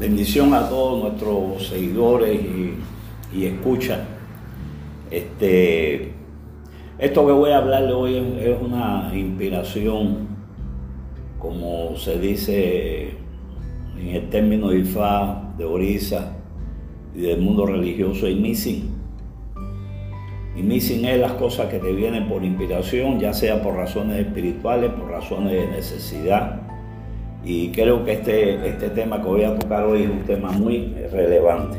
Bendición a todos nuestros seguidores y, y escuchan. Este, esto que voy a hablarle hoy es, una inspiración, como se dice en el término de Ifá, de Orisa y del mundo religioso, y missing. Y missing es las cosas que te vienen por inspiración, ya sea por razones espirituales, por razones de necesidad y creo que este, este tema que voy a tocar hoy es un tema muy relevante,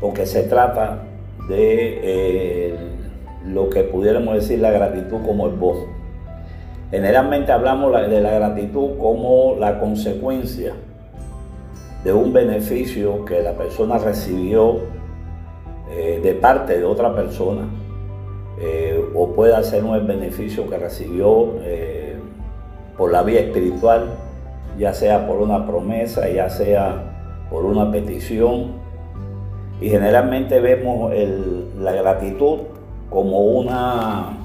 porque se trata de eh, lo que pudiéramos decir la gratitud como el voz. Generalmente hablamos de la gratitud como la consecuencia de un beneficio que la persona recibió eh, de parte de otra persona, eh, o puede ser un beneficio que recibió por la vía espiritual ya sea por una promesa, ya sea por una petición. Y generalmente vemos la gratitud como una,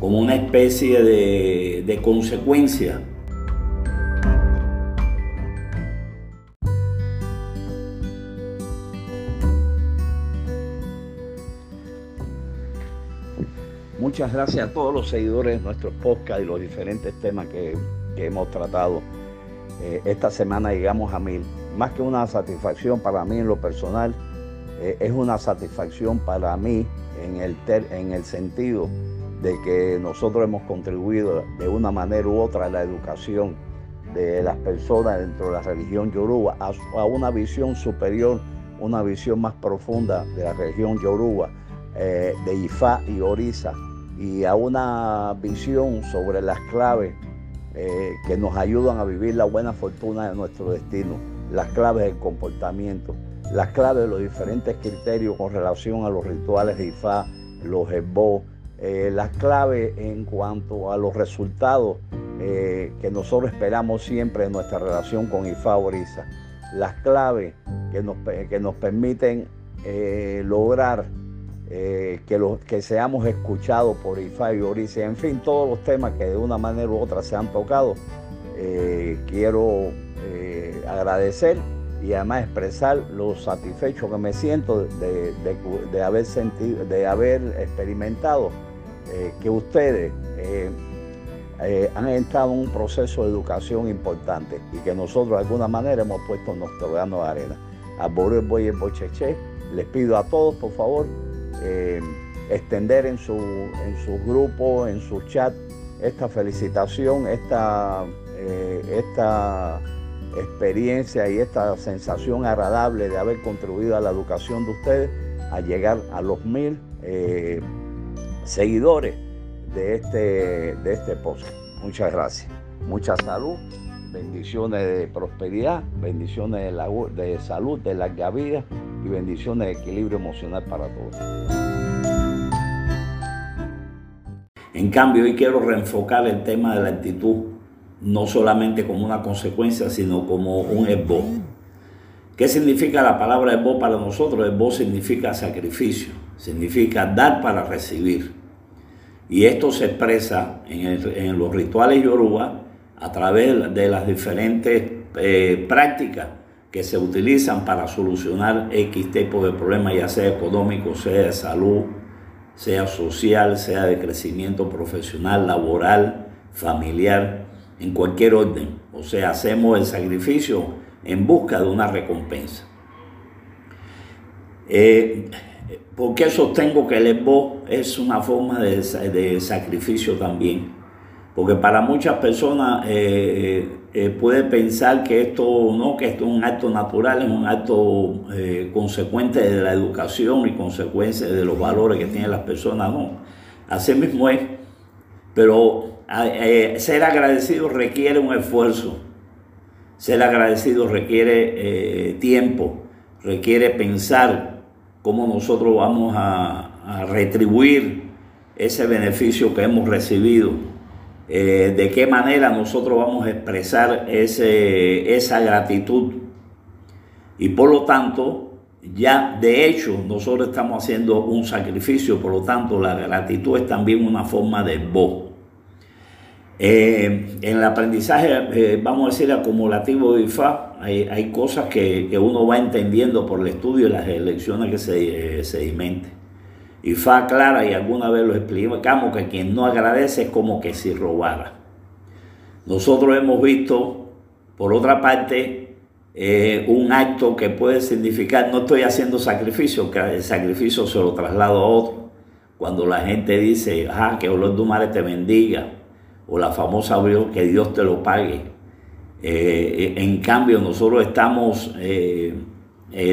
como una especie de, consecuencia Muchas gracias a todos los seguidores de nuestros podcast y los diferentes temas que hemos tratado. Eh, esta semana llegamos a mil. Más que una satisfacción para mí en lo personal, eh, es una satisfacción para mí en el, en el sentido de que nosotros hemos contribuido de una manera u otra a la educación de las personas dentro de la religión yoruba, a, una visión superior, una visión más profunda de la religión yoruba, eh, de Ifá y Orisa, y a una visión sobre las claves eh, que nos ayudan a vivir la buena fortuna de nuestro destino, las claves del comportamiento, las claves de los diferentes criterios con relación a los rituales de Ifá, los Ebó, eh, las claves en cuanto a los resultados eh, que nosotros esperamos siempre en nuestra relación con Ifá Orisa, las claves que nos, que nos permiten lograr eh, que, que seamos escuchados por IFA y Orice, en fin, todos los temas que de una manera u otra se han tocado. Eh, quiero eh, agradecer y además expresar lo satisfecho que me siento de, haber sentido, de haber experimentado que ustedes han estado en un proceso de educación importante y que nosotros de alguna manera hemos puesto nuestro grano de arena. A Boris Boy Bocheche, les pido a todos, por favor, eh, extender en su, en grupo, en su chat, esta felicitación, esta, eh, esta experiencia y esta sensación agradable de haber contribuido a la educación de ustedes a llegar a los mil eh, seguidores de este, de este post. Muchas gracias. Mucha salud, bendiciones de prosperidad, bendiciones de, de salud, de larga vida y bendiciones de equilibrio emocional para todos. En cambio, hoy quiero reenfocar el tema de la actitud, no solamente como una consecuencia, sino como un esbo. ¿Qué significa la palabra esbo para nosotros? Esbo significa sacrificio, significa dar para recibir. Y esto se expresa en, los rituales yoruba a través de las diferentes eh, prácticas que se utilizan para solucionar X tipo de problemas, ya sea económico, sea de salud, sea social, sea de crecimiento profesional, laboral, familiar, en cualquier orden. O sea, hacemos el sacrificio en busca de una recompensa. Eh, ¿Por qué sostengo que el EBO es una forma de sacrificio también? Porque para muchas personas eh, eh, eh, puede pensar que esto no, que esto es un acto natural, es un acto consecuente de la educación y consecuencia de los valores que tienen las personas. No, así mismo es. Pero ser agradecido requiere un esfuerzo. Ser agradecido requiere tiempo, requiere pensar cómo nosotros vamos a retribuir ese beneficio que hemos recibido eh, de qué manera nosotros vamos a expresar ese, esa gratitud. Y por lo tanto, ya de hecho nosotros estamos haciendo un sacrificio, por lo tanto la gratitud es también una forma de voz. Eh, en el aprendizaje, eh, vamos a decir, acumulativo de IFA, hay, cosas que, uno va entendiendo por el estudio y las elecciones que se, eh, sedimente. Y fa clara, y alguna vez lo explicamos, que quien no agradece es como que si robara. Nosotros hemos visto, por otra parte, eh, un acto que puede significar, no estoy haciendo sacrificio, que el sacrificio se lo traslado a otro. Cuando la gente dice, ah, que Olor Dumare te bendiga, o la famosa que Dios te lo pague. Eh, en cambio, nosotros estamos eh,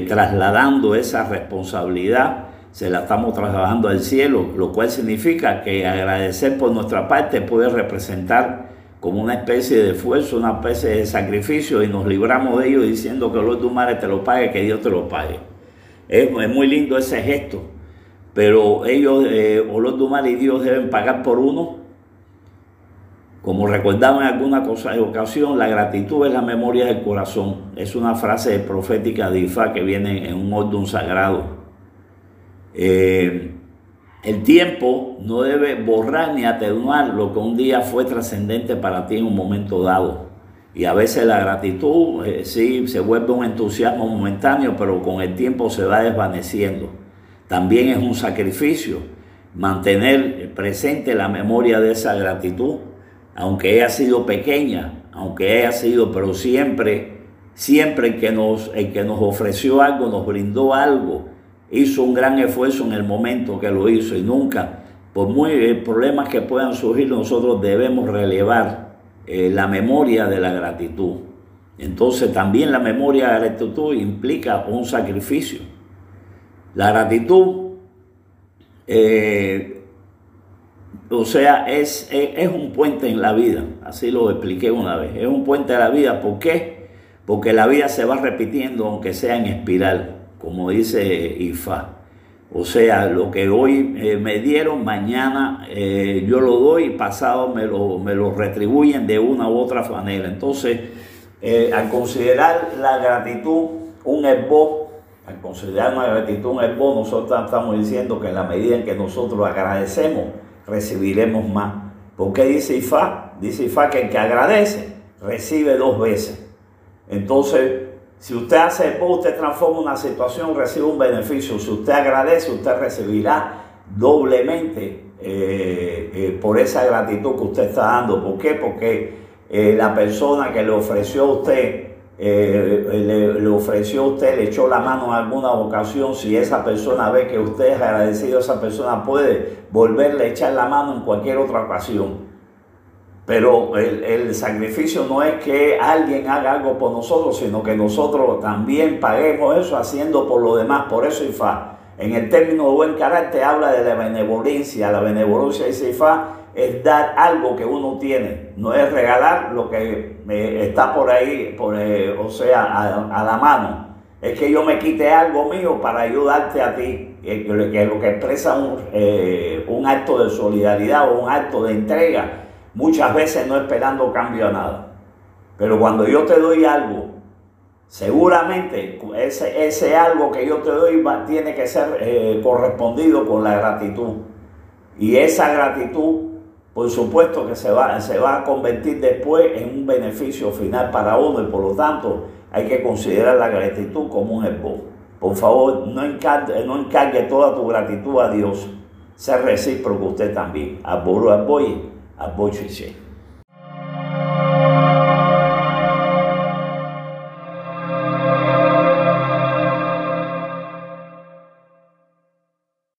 trasladando esa responsabilidad, se la estamos trasladando al cielo, lo cual significa que agradecer por nuestra parte puede representar como una especie de esfuerzo, una especie de sacrificio y nos libramos de ello diciendo que Olor Dumare te lo pague, que Dios te lo pague. Es, muy lindo ese gesto, pero ellos, Olor Dumare y Dios deben pagar por uno como recordaba en alguna cosa, ocasión, la gratitud es la memoria del corazón. Es una frase profética de Ifá que viene en un orden sagrado. Eh, el tiempo no debe borrar ni atenuar lo que un día fue trascendente para ti en un momento dado. Y a veces la gratitud eh, sí se vuelve un entusiasmo momentáneo, pero con el tiempo se va desvaneciendo. También es un sacrificio mantener presente la memoria de esa gratitud aunque haya sido pequeña, aunque haya sido, pero siempre, siempre que nos, el que nos ofreció algo, nos brindó algo, hizo un gran esfuerzo en el momento que lo hizo y nunca, por muy eh, problemas que puedan surgir, nosotros debemos relevar eh, la memoria de la gratitud. Entonces también la memoria de la gratitud implica un sacrificio. La gratitud eh, o sea, es, es, un puente en la vida, así lo expliqué una vez, es un puente de la vida, ¿por qué? Porque la vida se va repitiendo aunque sea en espiral, como dice Ifá. O sea, lo que hoy eh, me dieron, mañana eh, yo lo doy y pasado me lo, me lo retribuyen de una u otra manera. Entonces, eh, al considerar la gratitud un esbo, al considerar una gratitud un esbo, nosotros estamos diciendo que en la medida en que nosotros agradecemos, recibiremos más. porque dice Ifá? Dice Ifá que el que agradece recibe dos veces. Entonces, si usted hace el usted transforma una situación, recibe un beneficio. Si usted agradece, usted recibirá doblemente eh, eh, por esa gratitud que usted está dando. ¿Por qué? Porque eh, la persona que le ofreció a usted le, ofreció a usted, le echó la mano en alguna ocasión, si esa persona ve que usted es agradecido, esa persona puede volverle a echar la mano en cualquier otra ocasión. Pero el, el, sacrificio no es que alguien haga algo por nosotros, sino que nosotros también paguemos eso haciendo por lo demás. Por eso IFA, en el término de buen carácter, habla de la benevolencia. La benevolencia dice IFA es dar algo que uno tiene, no es regalar lo que está por ahí, por, eh, o sea, a, la mano. Es que yo me quite algo mío para ayudarte a ti, que lo que expresa un, eh, un acto de solidaridad o un acto de entrega, muchas veces no esperando cambio a nada. Pero cuando yo te doy algo, seguramente ese, ese algo que yo te doy tiene que ser eh, correspondido con la gratitud. Y esa gratitud por supuesto que se va, se va a convertir después en un beneficio final para uno y por lo tanto hay que considerar la gratitud como un esbozo. Por favor, no encargue, no encargue toda tu gratitud a Dios. Ser recíproco usted también. Aboye, а большей